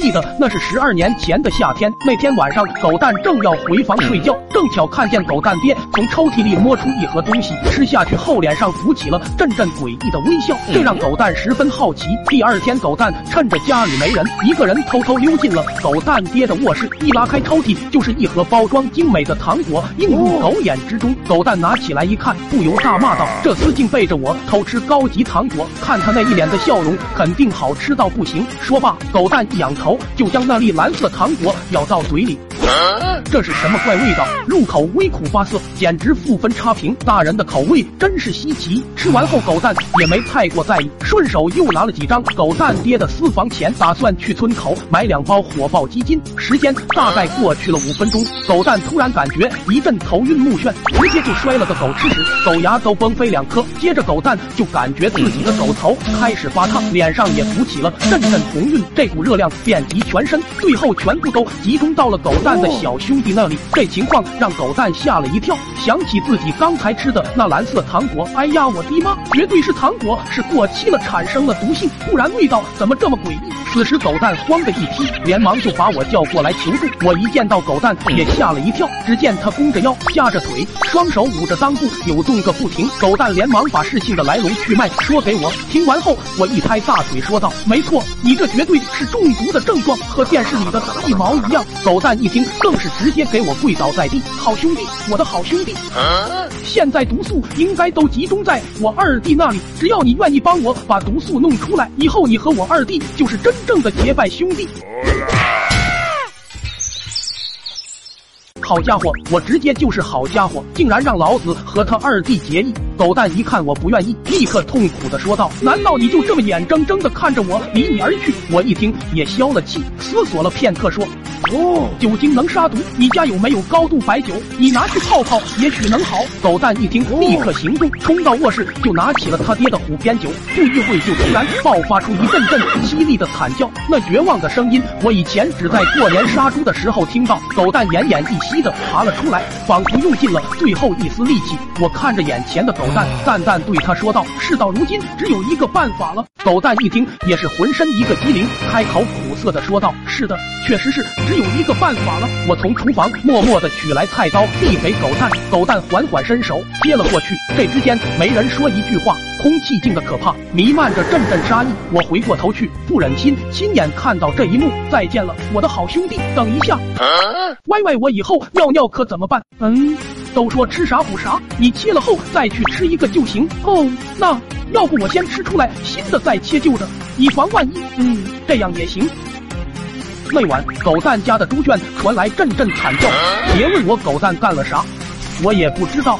记得那是十二年前的夏天，那天晚上，狗蛋正要回房睡觉，正巧看见狗蛋爹从抽屉里摸出一盒东西，吃下去后脸上浮起了阵阵诡异的微笑，这让狗蛋十分好奇。第二天，狗蛋趁着家里没人，一个人偷偷溜进了狗蛋爹的卧室，一拉开抽屉，就是一盒包装精美的糖果映入狗眼之中。狗蛋拿起来一看，不由大骂道：“这厮竟背着我偷吃高级糖果！看他那一脸的笑容，肯定好吃到不行。”说罢，狗蛋一仰头就将那粒蓝色糖果咬到嘴里。这是什么怪味道？入口微苦发涩，简直负分差评。大人的口味真是稀奇。吃完后，狗蛋也没太过在意，顺手又拿了几张狗蛋爹的私房钱，打算去村口买两包火爆鸡精。时间大概过去了五分钟，狗蛋突然感觉一阵头晕目眩，直接就摔了个狗吃屎，狗牙都崩飞两颗。接着，狗蛋就感觉自己的狗头开始发烫，脸上也浮起了阵阵红晕，这股热量遍及全身，最后全部都集中到了狗蛋的小兄弟那里。这情况让狗蛋吓了一跳，想起自己刚才吃的那蓝色糖果，哎呀，我的妈，绝对是糖果是过期了，产生了毒性，不然味道怎么这么诡异？此时狗蛋慌的一批，连忙就把我叫过来求助。我一见到狗蛋也吓了一跳，只见他弓着腰，夹着腿，双手捂着裆部，扭动个不停。狗蛋连忙把事情的来龙去脉说给我听完后，我一拍大腿说道：“没错，你这绝对是中毒的症状，和电视里的一毛一样。”狗蛋一听，更是直接给我跪倒在地：“好兄弟，我的好兄弟，现在毒素应该都集中在我二弟那里，只要你愿意帮我把毒素弄出来，以后你和我二弟就是真。”正的结拜兄弟，好家伙，我直接就是好家伙，竟然让老子和他二弟结义！狗蛋一看我不愿意，立刻痛苦的说道：“难道你就这么眼睁睁的看着我离你而去？”我一听也消了气，思索了片刻说。哦，酒精能杀毒，你家有没有高度白酒？你拿去泡泡，也许能好。狗蛋一听，立刻行动，冲到卧室就拿起了他爹的虎鞭酒，不一会就突然爆发出一阵阵凄厉的惨叫，那绝望的声音，我以前只在过年杀猪的时候听到。狗蛋奄奄一息的爬了出来，仿佛用尽了最后一丝力气。我看着眼前的狗蛋，淡淡对他说道：“事到如今，只有一个办法了。”狗蛋一听，也是浑身一个机灵，开口苦涩的说道：“是的，确实是只有。”一个办法了，我从厨房默默的取来菜刀，递给狗蛋，狗蛋缓缓伸手接了过去。这之间没人说一句话，空气静的可怕，弥漫着阵阵杀意。我回过头去，不忍心亲眼看到这一幕。再见了，我的好兄弟。等一下，歪歪，我以后尿尿可怎么办？嗯，都说吃啥补啥，你切了后再去吃一个就行。哦，那要不我先吃出来新的再切旧的，以防万一。嗯，这样也行。那晚，狗蛋家的猪圈传来阵阵惨叫。别问我狗蛋干了啥，我也不知道。